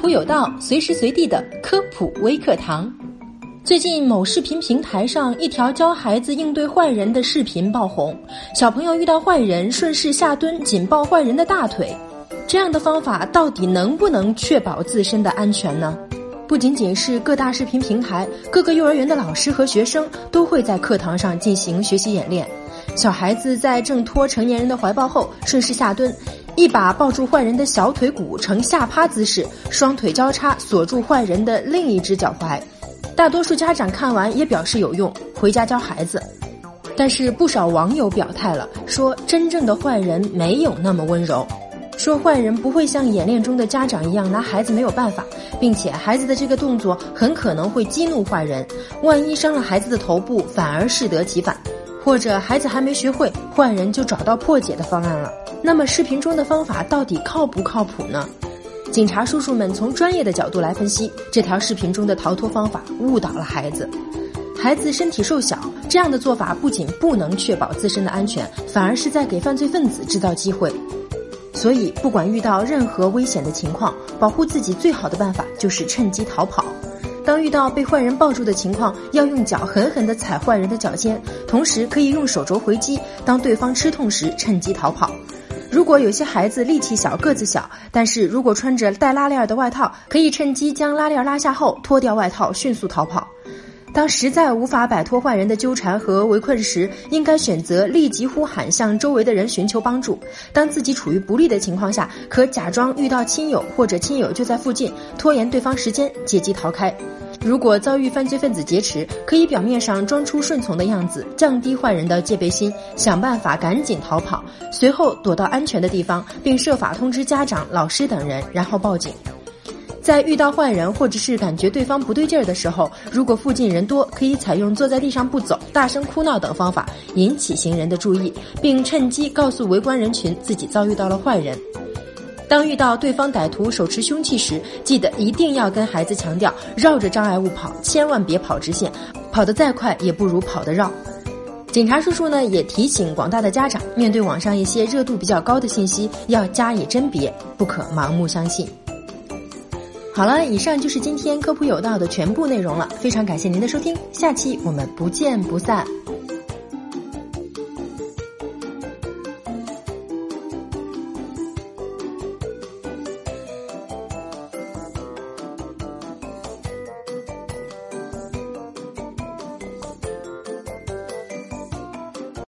普有道，随时随地的科普微课堂。最近某视频平台上，一条教孩子应对坏人的视频爆红。小朋友遇到坏人，顺势下蹲紧抱坏人的大腿，这样的方法到底能不能确保自身的安全呢？不仅仅是各大视频平台，各个幼儿园的老师和学生都会在课堂上进行学习演练。小孩子在挣脱成年人的怀抱后，顺势下蹲。一把抱住坏人的小腿骨，呈下趴姿势，双腿交叉锁住坏人的另一只脚踝。大多数家长看完也表示有用，回家教孩子。但是不少网友表态了，说真正的坏人没有那么温柔，说坏人不会像演练中的家长一样拿孩子没有办法，并且孩子的这个动作很可能会激怒坏人，万一伤了孩子的头部，反而适得其反。或者孩子还没学会，坏人就找到破解的方案了。那么视频中的方法到底靠不靠谱呢？警察叔叔们从专业的角度来分析，这条视频中的逃脱方法误导了孩子。孩子身体瘦小，这样的做法不仅不能确保自身的安全，反而是在给犯罪分子制造机会。所以，不管遇到任何危险的情况，保护自己最好的办法就是趁机逃跑。当遇到被坏人抱住的情况，要用脚狠狠地踩坏人的脚尖，同时可以用手肘回击，当对方吃痛时趁机逃跑。如果有些孩子力气小、个子小，但是如果穿着带拉链的外套，可以趁机将拉链拉下后脱掉外套，迅速逃跑。当实在无法摆脱坏人的纠缠和围困时，应该选择立即呼喊，向周围的人寻求帮助。当自己处于不利的情况下，可假装遇到亲友或者亲友就在附近，拖延对方时间，借机逃开。如果遭遇犯罪分子劫持，可以表面上装出顺从的样子，降低坏人的戒备心，想办法赶紧逃跑，随后躲到安全的地方，并设法通知家长、老师等人，然后报警。在遇到坏人或者是感觉对方不对劲儿的时候，如果附近人多，可以采用坐在地上不走、大声哭闹等方法，引起行人的注意，并趁机告诉围观人群自己遭遇到了坏人。当遇到对方歹徒手持凶器时，记得一定要跟孩子强调绕着障碍物跑，千万别跑直线，跑得再快也不如跑得绕。警察叔叔呢也提醒广大的家长，面对网上一些热度比较高的信息，要加以甄别，不可盲目相信。好了，以上就是今天科普有道的全部内容了，非常感谢您的收听，下期我们不见不散。